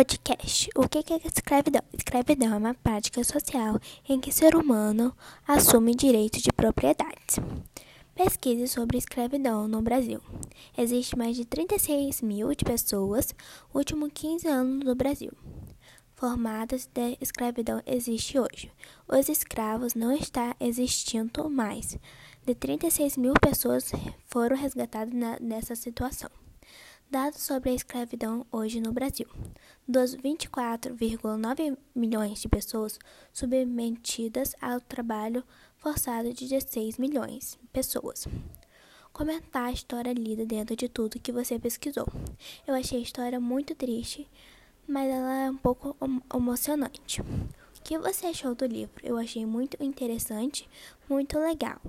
Podcast. O que é escravidão? Escravidão é uma prática social em que o ser humano assume direitos de propriedade. Pesquise sobre escravidão no Brasil. Existem mais de 36 mil pessoas nos últimos 15 anos no Brasil. Formadas de escravidão existe hoje. Os escravos não estão existindo mais. De 36 mil pessoas foram resgatadas nessa situação. Dados sobre a escravidão hoje no Brasil. Dos 24,9 milhões de pessoas submetidas ao trabalho forçado de 16 milhões de pessoas. Comentar a história lida dentro de tudo que você pesquisou. Eu achei a história muito triste, mas ela é um pouco emocionante. O que você achou do livro? Eu achei muito interessante, muito legal.